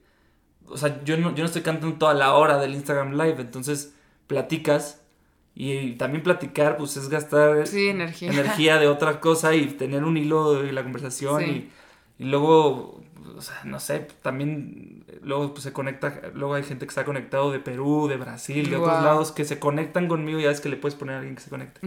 O sea, yo no, yo no estoy cantando toda la hora del Instagram Live, entonces platicas y también platicar, pues es gastar energía. energía de otra cosa y tener un hilo de la conversación y y luego, o sea, no sé, también luego pues, se conecta, luego hay gente que está conectado de Perú, de Brasil, de otros lados, que se conectan conmigo y ya es que le puedes poner a alguien que se conecte.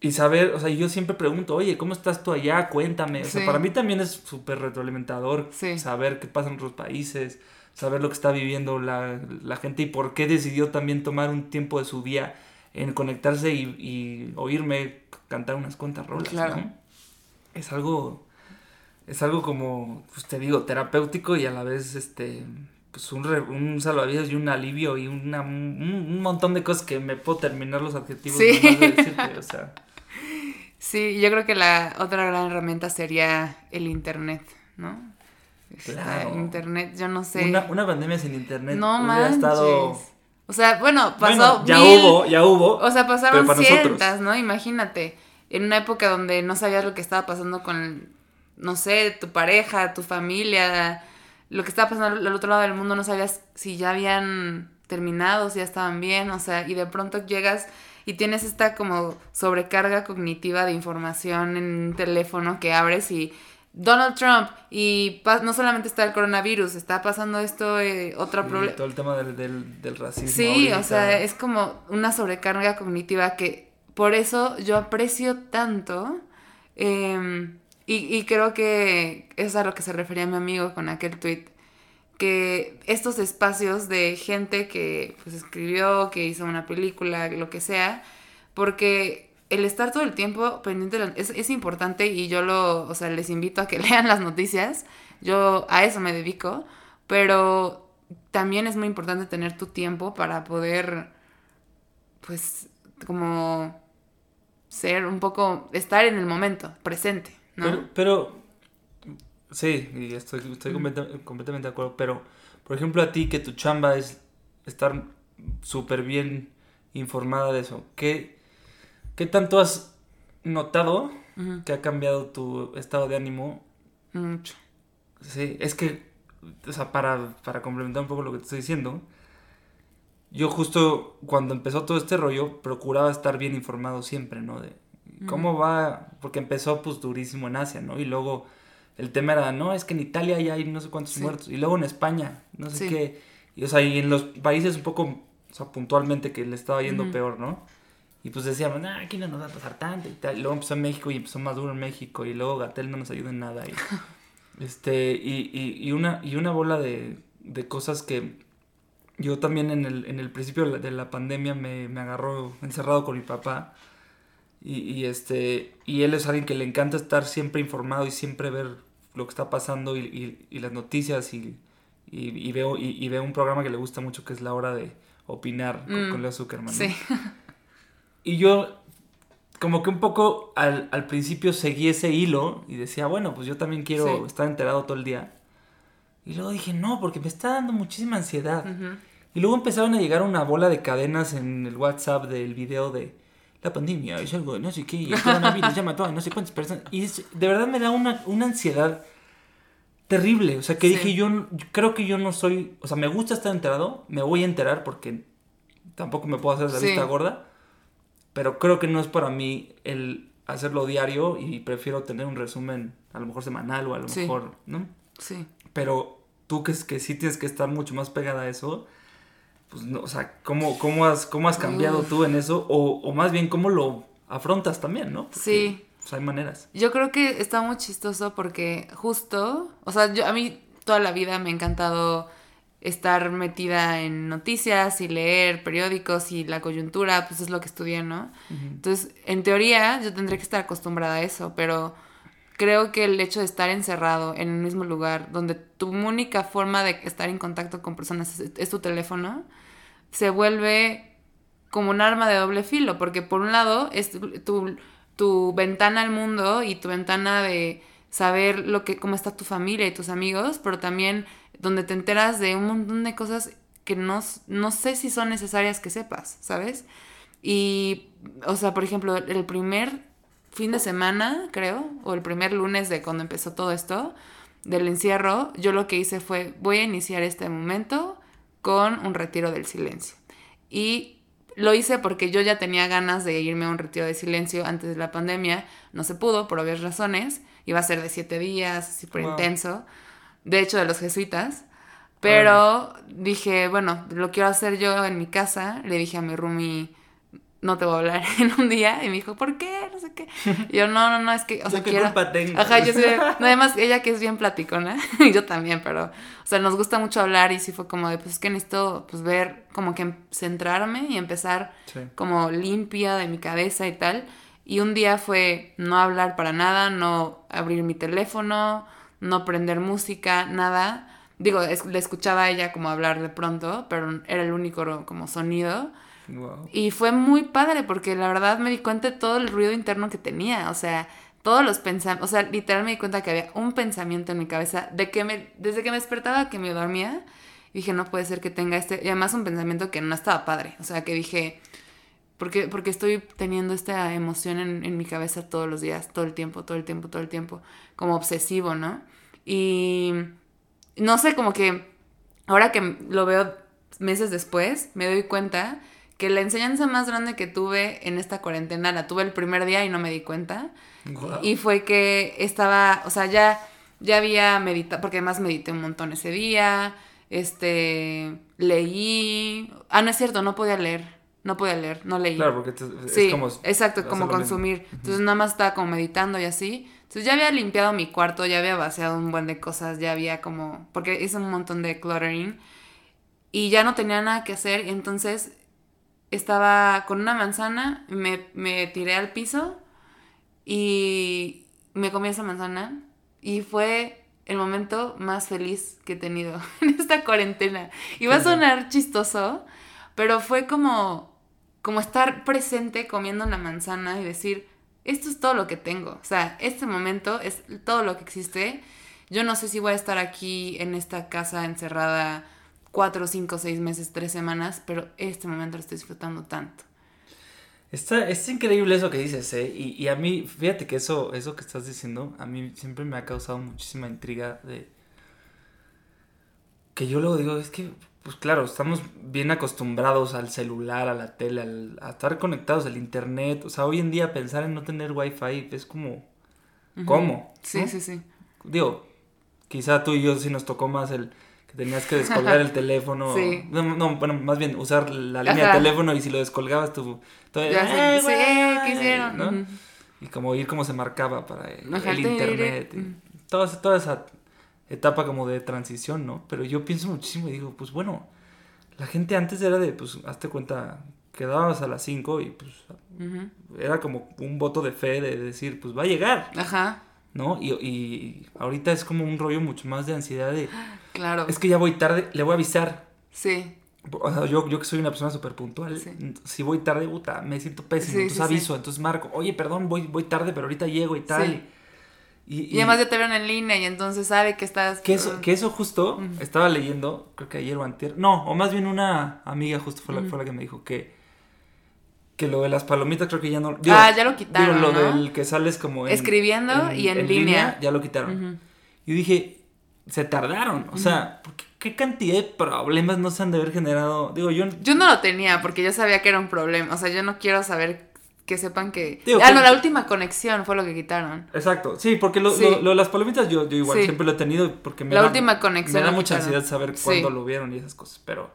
Y saber, o sea, yo siempre pregunto, oye, ¿cómo estás tú allá? Cuéntame. O sea, para mí también es súper retroalimentador saber qué pasa en otros países, saber lo que está viviendo la, la, gente y por qué decidió también tomar un tiempo de su día en conectarse y, y oírme cantar unas cuantas rolas, claro. ¿no? Es algo es algo como, pues te digo, terapéutico y a la vez, este, pues un, un salvavidas y un alivio y una, un, montón de cosas que me puedo terminar los adjetivos sí. de decirte, o sea. <laughs> Sí, yo creo que la otra gran herramienta sería el internet, ¿no? Este, claro. Internet, yo no sé. Una, una pandemia sin internet no hubiera estado... O sea, bueno, pasó. ya hubo, ya hubo. O sea, pasaron cientas, ¿no? Imagínate. En una época donde no sabías lo que estaba pasando con no sé, tu pareja, tu familia, lo que estaba pasando al otro lado del mundo, no sabías si ya habían terminado, si ya estaban bien, o sea, y de pronto llegas y tienes esta como sobrecarga cognitiva de información en un teléfono que abres y Donald Trump y no solamente está el coronavirus, está pasando esto, eh, otro problema. Todo el tema del, del, racismo. Sí, o sea, es como una sobrecarga cognitiva que por eso yo aprecio tanto eh, y, creo que es a lo que se refería mi amigo con aquel tweet. Que estos espacios de gente que pues, escribió, que hizo una película, lo que sea, porque el estar todo el tiempo pendiente es, es, importante y yo lo, o sea, les invito a que <laughs> lean las noticias. Yo a eso me dedico, pero también es muy importante tener tu tiempo para poder, pues, como ser un poco, estar en el momento, presente. Pero, sí, y estoy, estoy completamente de acuerdo, pero, por ejemplo, a ti que tu chamba es estar súper bien informada de eso, ¿qué, ¿qué tanto has notado que ha cambiado tu estado de ánimo? Mucho. Sí, es que, o sea, para, para complementar un poco lo que te estoy diciendo, yo justo cuando empezó todo este rollo procuraba estar bien informado siempre, ¿no? De, ¿Cómo va? Porque empezó pues durísimo en Asia, ¿no? Y luego el tema era, no, es que en Italia ya hay no sé cuántos muertos, y luego en España, no sé qué, y, o sea, y en los países un poco, o sea, puntualmente que le estaba yendo peor, ¿no? Y pues decíamos, nah, aquí no nos va a pasar tanto y tal. Y luego empezó en México y empezó más duro en México. Y luego Gatel no nos ayuda en nada. Y, <laughs> este, y, y, y, una, y una bola de, de cosas que yo también en el, en el principio de la, pandemia me, me, agarró encerrado con mi papá. Y, y, este, y él es alguien que le encanta estar siempre informado y siempre ver lo que está pasando y, y las noticias. Y, y, veo, y, veo un programa que le gusta mucho que es La Hora de Opinar con, mm, Leo Zuckerman. Sí. <laughs> Y yo como que un poco al, principio seguí ese hilo y decía, bueno, pues yo también quiero estar enterado todo el día. Y luego dije, no, porque me está dando muchísima ansiedad. Y luego empezaron a llegar una bola de cadenas en el WhatsApp del video de la pandemia, es algo, no sé qué, y el coronavirus ya mató a no sé cuántas personas. Y de verdad me da una, una ansiedad terrible. O sea, que dije, yo, creo que yo no soy, o sea, me gusta estar enterado, me voy a enterar porque tampoco me puedo hacer la vista gorda pero creo que no es para mí el hacerlo diario y prefiero tener un resumen a lo mejor semanal o a lo mejor, ¿no? Sí. Pero tú que, que sí tienes que estar mucho más pegada a eso, pues no, o sea, ¿cómo, cómo, has, cómo has cambiado tú en eso? O, o, más bien, ¿cómo lo afrontas también, no? sí. Pues, hay maneras. Yo creo que está muy chistoso porque justo, o sea, yo, a mí toda la vida me ha encantado estar metida en noticias y leer periódicos y la coyuntura, pues es lo que estudié, ¿no? Entonces, en teoría, yo tendría que estar acostumbrada a eso, pero creo que el hecho de estar encerrado en el mismo lugar, donde tu única forma de estar en contacto con personas es, tu teléfono, se vuelve como un arma de doble filo, porque por un lado es tu, tu ventana al mundo y tu ventana de saber lo que, cómo está tu familia y tus amigos, pero también donde te enteras de un montón de cosas que no, no sé si son necesarias que sepas, ¿sabes? Y, o sea, por ejemplo, el primer fin de semana, creo, o el primer lunes de cuando empezó todo esto, del encierro, yo lo que hice fue, voy a iniciar este momento con un retiro del silencio. Y lo hice porque yo ya tenía ganas de irme a un retiro de silencio antes de la pandemia, no se pudo por obvias razones, iba a ser de siete días, así por intenso de hecho de los jesuitas. Pero dije, bueno, lo quiero hacer yo en mi casa. Le dije a mi roomie, no te voy a hablar <laughs> en un día. Y me dijo, ¿por qué? No sé qué. Y yo, no, no, no, es que, o <laughs> sea, quiero... Ajá, yo sé, <laughs> además ella que es bien platicona, y yo también, pero, o sea, nos gusta mucho hablar y sí fue como de, pues es que necesito, pues ver, como que centrarme y empezar como limpia de mi cabeza y tal. Y un día fue no hablar para nada, no abrir mi teléfono, no prender música, nada. Digo, le escuchaba a ella como hablar de pronto, pero era el único como sonido. Y fue muy padre porque la verdad me di cuenta de todo el ruido interno que tenía, o sea, todos los pensamientos, o sea, literal me di cuenta que había un pensamiento en mi cabeza de que me, desde que me despertaba que me dormía, dije, no puede ser que tenga este, y además un pensamiento que no estaba padre, o sea, que dije, porque, porque estoy teniendo esta emoción en, en mi cabeza todos los días, todo el tiempo, todo el tiempo, todo el tiempo, como obsesivo, ¿no? Y no sé, como que ahora que lo veo meses después, me doy cuenta que la enseñanza más grande que tuve en esta cuarentena la tuve el primer día y no me di cuenta. Y fue que estaba, o sea, ya, ya había meditado, porque además medité un montón ese día, este, leí, ah, no es cierto, no podía leer. No podía leer, no leí. Claro, porque es como... Exacto, como consumir. Entonces nada más estaba como meditando y así. Entonces ya había limpiado mi cuarto, ya había vaciado un buen de cosas, ya había como, porque hice un montón de cluttering y ya no tenía nada que hacer, entonces estaba con una manzana, me, me tiré al piso y me comí esa manzana y fue el momento más feliz que he tenido <laughs> en esta cuarentena. Y va a sonar chistoso, pero fue como, como estar presente comiendo una manzana y decir, esto es todo lo que tengo. O sea, este momento es todo lo que existe. Yo no sé si voy a estar aquí en esta casa encerrada cuatro, cinco, seis meses, tres semanas, pero este momento lo estoy disfrutando tanto. Está, es increíble eso que dices, ¿eh? Y, y, a mí, fíjate que eso, eso que estás diciendo, a mí siempre me ha causado muchísima intriga de... Que yo luego digo, es que pues claro, estamos bien acostumbrados al celular, a la tele, a estar conectados al internet. O sea, hoy en día pensar en no tener wifi es como... ¿Cómo? Sí, sí, sí. digo, quizá tú y yo sí nos tocó más el que tenías que descolgar el <laughs> teléfono. Sí. No, no, bueno, más bien usar la línea Ajá. de teléfono y si lo descolgabas tú... tú Ya sé, "Ay, sí, güey", ¿qué hicieron? Y como oír cómo se marcaba para el, internet. y ujú. toda, esa- toda esa etapa como de transición, ¿no? Pero yo pienso muchísimo y digo, pues bueno, la gente antes era de, pues, hazte cuenta, quedabas a las 5 y pues era como un voto de fe de decir, pues va a llegar, Ajá, ¿no? Y, y ahorita es como un rollo mucho más de ansiedad de, <gasps> claro. es que ya voy tarde, le voy a avisar. Sí, O sea, yo, yo que soy una persona súper puntual, Sí. si voy tarde, puta, me siento pésimo, Sí, entonces sí, aviso, entonces marco, oye, perdón, voy, voy tarde, pero ahorita llego y tal. Sí. Y, y además ya te vieron en línea y entonces sabe que estás... Que eso, que eso justo estaba leyendo, creo que ayer o antier, no, o más bien una amiga justo fue la, fue la que me dijo que que lo de las palomitas creo que ya no digo, Ah, ya lo quitaron, digo, lo ¿no? del que sales como en- Escribiendo y en línea. ya lo quitaron. Ujú. Y dije, se tardaron, o sea, qué cantidad de problemas no se han de haber generado. Digo, yo Yo no lo tenía porque yo sabía que era un problema. O sea, yo no quiero saber que sepan que... Digo, ah, que- no, la última conexión fue lo que quitaron. Exacto, sí, porque lo, Sí. lo- lo de las palomitas yo, yo igual Sí. siempre lo he tenido porque me La da, última conexión me da mucha quitaron. ansiedad saber Sí. cuándo lo vieron y esas cosas, pero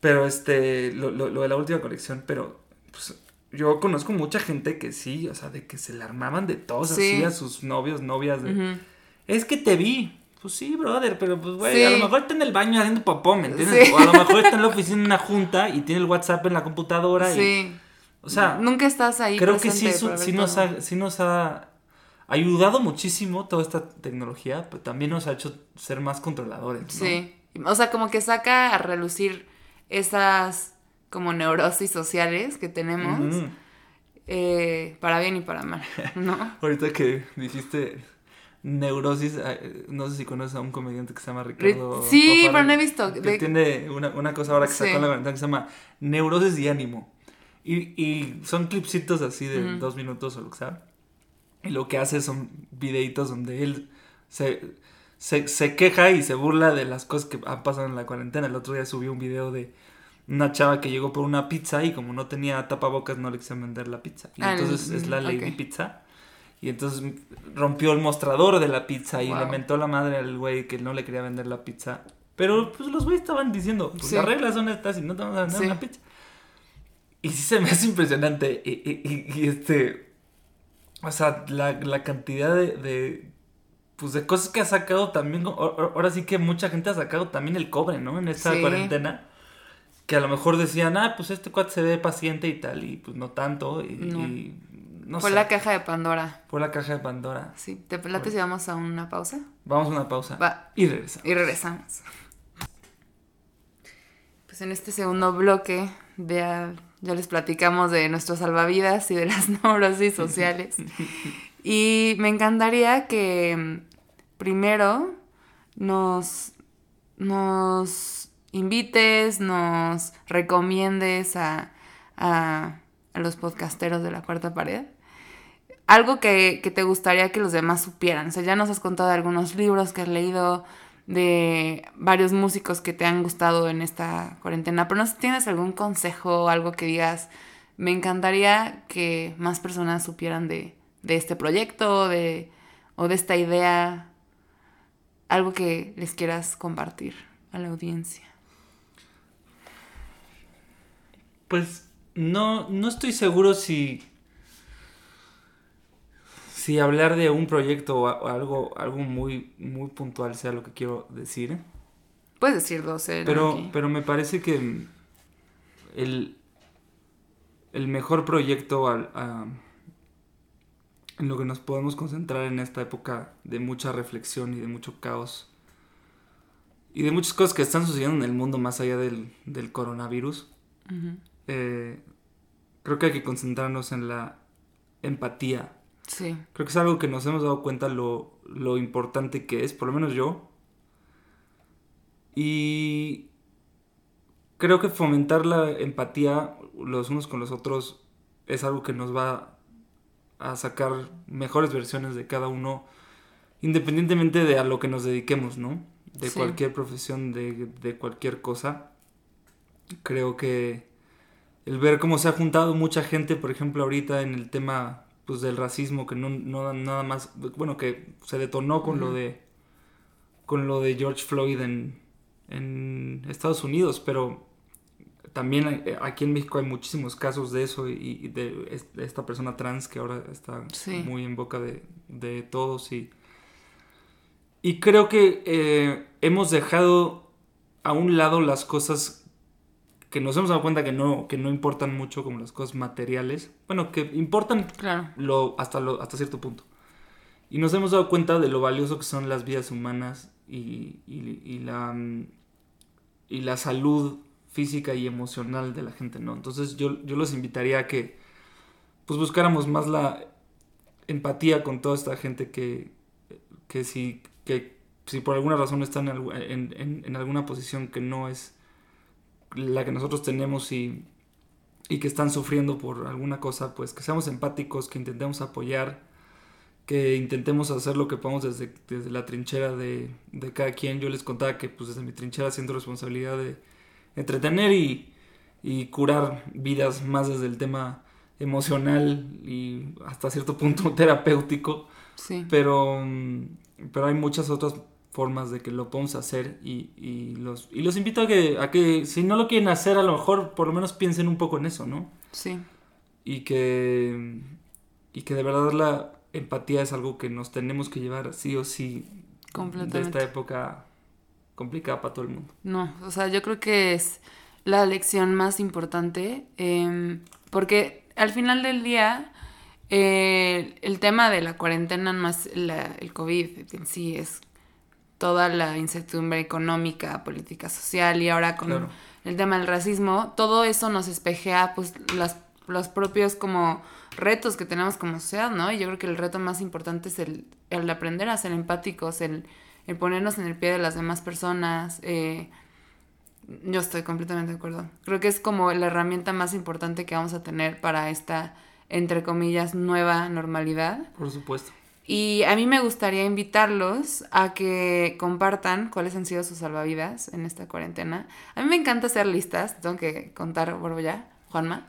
pero este lo, lo- lo de la última conexión, pero pues yo conozco mucha gente que sí, o sea, de que se la armaban de todos Sí. así a sus novios, novias de, es que te vi. Pues sí, brother, pero pues güey, Sí. a lo mejor está en el baño haciendo popó, ¿me entiendes? Sí. O a lo mejor está en la oficina en una junta y tiene el WhatsApp en la computadora y Sí. o sea, Nunca estás ahí creo que sí, nos ha, sí nos ha ayudado muchísimo toda esta tecnología, pero también nos ha hecho ser más controladores. ¿no? Sí. O sea, como que saca a relucir esas como neurosis sociales que tenemos, eh, para bien y para mal, ¿no? <laughs> Ahorita que dijiste neurosis, eh, no sé si conoces a un comediante que se llama Ricardo. Sí, pero no he visto. Que de- tiene una, una cosa ahora que sacó Sí. en la cuarentena que se llama Neurosis y Ánimo. Y, y son clipsitos así de dos minutos o lo que sea. Y lo que hace son videitos donde él se, se, se queja y se burla de las cosas que han pasado en la cuarentena. El otro día subió un video de una chava que llegó por una pizza y como no tenía tapabocas no le quisieron vender la pizza. Y Ah, entonces es la mm, Lady. Pizza. Y entonces rompió el mostrador de la pizza y Wow. le mentó la madre al güey que no le quería vender la pizza. Pero pues los güeyes estaban diciendo, pues Sí. las reglas son estas y no te vamos a vender Sí. una pizza. Y sí se me hace impresionante. Y, y- y- y, este. O sea, la, la cantidad de, de. Pues de cosas que ha sacado también. Ahora sí que mucha gente ha sacado también el cobre, ¿no? En esta Sí. cuarentena. Que a lo mejor decían, ah, pues este cuate se ve paciente y tal. Y pues no tanto. Y. No. y no Fue sé. la caja de Pandora. Fue la caja de Pandora. Sí, ¿te late si vamos a una pausa? Vamos a una pausa. Va. Y regresamos. Y regresamos. Pues en este segundo bloque ya, ya les platicamos de nuestros salvavidas y de las <laughs> neurosis sociales. <laughs> Y me encantaría que mm, primero nos, nos invites, nos recomiendes a, a, los podcasteros de la cuarta pared. Algo que, que te gustaría que los demás supieran. O sea, ya nos has contado de algunos libros que has leído, de varios músicos que te han gustado en esta cuarentena, pero no sé si tienes algún consejo o algo que digas, me encantaría que más personas supieran de, de este proyecto de, o de esta idea, algo que les quieras compartir a la audiencia. Pues no, no estoy seguro si. Si hablar de un proyecto o algo, algo muy, muy puntual sea lo que quiero decir. Puedes decir 12. Pero, pero me parece que el, el mejor proyecto al- a- en lo que nos podemos concentrar en esta época de mucha reflexión y de mucho caos y de muchas cosas que están sucediendo en el mundo más allá del, del coronavirus, eh, creo que hay que concentrarnos en la empatía. Sí, Creo que es algo que nos hemos dado cuenta lo, lo importante que es, por lo menos yo. Y creo que fomentar la empatía los unos con los otros es algo que nos va a sacar mejores versiones de cada uno, independientemente de a lo que nos dediquemos, ¿no? De Sí. cualquier profesión, de, de cualquier cosa. Creo que el ver cómo se ha juntado mucha gente, por ejemplo, ahorita en el tema pues del racismo que no, no nada más, bueno, que se detonó con lo de con lo de George Floyd en, en Estados Unidos, pero también eh, aquí en México hay muchísimos casos de eso y, de, esta persona trans que ahora está muy en boca de, todos y, y creo que eh, hemos dejado a un lado las cosas que nos hemos dado cuenta que no, que no importan mucho como las cosas materiales, bueno, que importan lo, hasta, lo, hasta cierto punto. Y nos hemos dado cuenta de lo valioso que son las vidas humanas y, y la, y la salud física y emocional de la gente, ¿no? Entonces yo, yo los invitaría a que pues buscáramos más la empatía con toda esta gente que, que si, que si por alguna razón están en, en, en, alguna posición que no es la que nosotros tenemos y, y, que están sufriendo por alguna cosa, pues que seamos empáticos, que intentemos apoyar, que intentemos hacer lo que podamos desde, desde la trinchera de, de cada quien. Yo les contaba que pues desde mi trinchera siento responsabilidad de entretener y, curar vidas más desde el tema emocional y hasta cierto punto <laughs> terapéutico. Sí. Pero, mm, pero hay muchas otras formas de que lo podemos hacer y, los, y los invito a que, a que si no lo quieren hacer a lo mejor por lo menos piensen un poco en eso, ¿no? Sí. Y que, y que de verdad la empatía es algo que nos tenemos que llevar sí o sí de esta época complicada para todo el mundo. No, o sea, yo creo que es la lección más importante, em, porque al final del día, eh, el tema de la cuarentena no es el COVID en sí, es toda la incertidumbre económica, política, social y ahora con el tema del racismo, todo eso nos espejea pues las, los propios como retos que tenemos como sociedad, ¿no? Y yo creo que el reto más importante es el, el aprender a ser empáticos, el el ponernos en el pie de las demás personas. Eh, yo estoy completamente de acuerdo. Creo que es como la herramienta más importante que vamos a tener para esta, entre comillas, nueva normalidad. Por supuesto. Y a mí me gustaría invitarlos a que compartan cuáles han sido sus salvavidas en esta cuarentena. A mí me encanta hacer listas, tengo que contar, por ya, Juanma.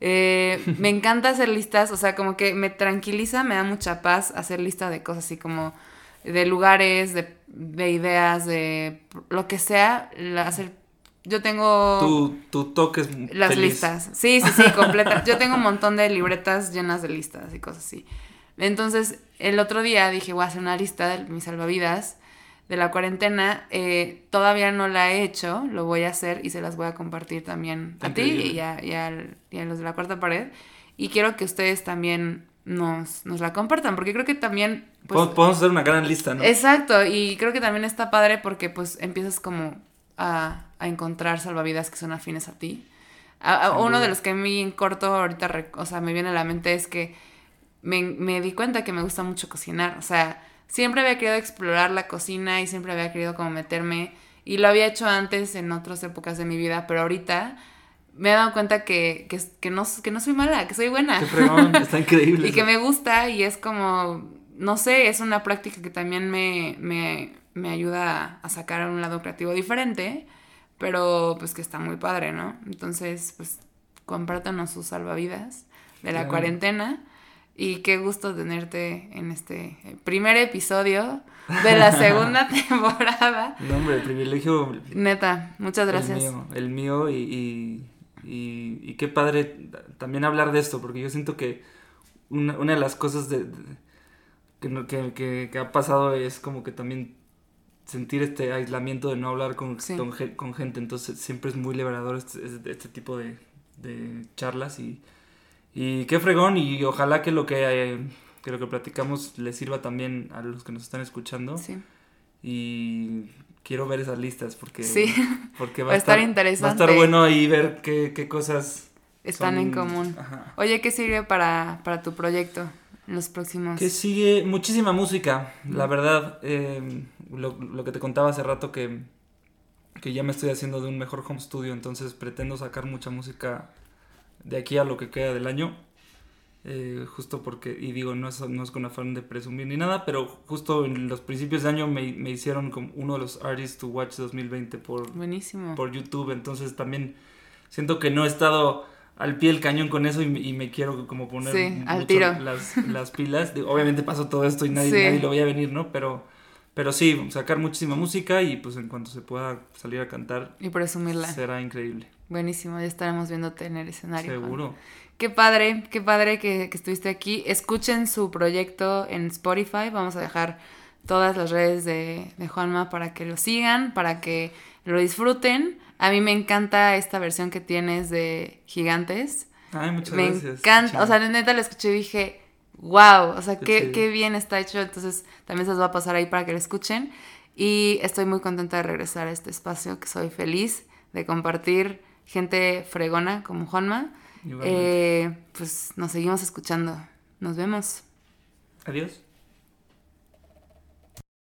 Eh, <laughs> me encanta hacer listas, o sea, como que me tranquiliza, me da mucha paz hacer lista de cosas así como de lugares, de, de ideas, de lo que sea, hacer yo tengo... Tu, tu toque es Las listas. Sí, sí, sí, completa. Yo tengo un montón de libretas llenas de listas y cosas así. Entonces, el otro día dije, voy a hacer una lista de mis salvavidas de la cuarentena. Eh, todavía no la he hecho, lo voy a hacer y se las voy a compartir también a ti y a, y, a, y a los de la cuarta pared. Y quiero que ustedes también nos, nos la compartan, porque creo que también... Pues, podemos hacer una gran lista, ¿no? Exacto, y creo que también está padre porque pues empiezas como a, a encontrar salvavidas que son afines a ti. uno de los que a mí en corto ahorita, o sea, me viene a la mente es que me, me di cuenta que me gusta mucho cocinar, o sea, siempre había querido explorar la cocina y siempre había querido como meterme, y lo había hecho antes en otras épocas de mi vida, pero ahorita me he dado cuenta que, que, que, no, que no soy mala, que soy buena. Qué <laughs> está increíble. y que me gusta y es como, no sé, es una práctica que también me, me, me ayuda a sacar un lado creativo diferente, pero pues que está muy padre, ¿no? Entonces, pues compártanos sus salvavidas de la cuarentena. Y qué gusto tenerte en este primer episodio de la segunda <laughs> temporada. No, hombre, el privilegio. Neta, muchas gracias. El mío, el mío y y, qué padre también hablar de esto, porque yo siento que una, de las cosas de, que, ha pasado es como que también sentir este aislamiento de no hablar con, con, gente, entonces siempre es muy liberador este, este, este tipo de, charlas y, y, qué fregón y ojalá que lo que, que lo que platicamos les sirva también a los que nos están escuchando. Sí. Y quiero ver esas listas porque, sí. <laughs> porque va, a estar, interesante. Va a estar bueno ahí ver qué, qué cosas están en común. Oye, ¿qué sirve para, para tu proyecto en los próximos? Que sigue muchísima música, la verdad. Em, lo, lo, que te contaba hace rato que, que ya me estoy haciendo de un mejor home studio, entonces pretendo sacar mucha música de aquí a lo que queda del año. Eh, justo porque, y digo, no es, no es con afán de presumir ni nada, pero justo en los principios de año me, me hicieron como uno de los Artists to Watch 2020 por, Buenísimo. por YouTube, entonces también siento que no he estado al pie del cañón con eso y, me quiero como poner sí, al tiro. Las, las, pilas. Obviamente pasó todo esto y nadie, nadie lo veía venir, ¿no? Pero, pero sí, sacar muchísima música y pues en cuanto se pueda salir a cantar. Y presumirla. Será increíble. Buenísimo, ya estaremos viéndote en el escenario. Seguro. Qué padre, qué padre que, que estuviste aquí. Escuchen su proyecto en Spotify. Vamos a dejar todas las redes de, de Juanma para que lo sigan, para que lo disfruten. A mí me encanta esta versión que tienes de Gigantes. Ay, muchas me gracias. Me encanta, o sea, neta lo escuché y dije, wow, o sea, qué, qué, bien está hecho. Entonces, también se los va a pasar ahí para que lo escuchen. Y estoy muy contenta de regresar a este espacio, que soy feliz de compartir gente fregona como Juanma. Eh, pues nos seguimos escuchando. Nos vemos. Adiós.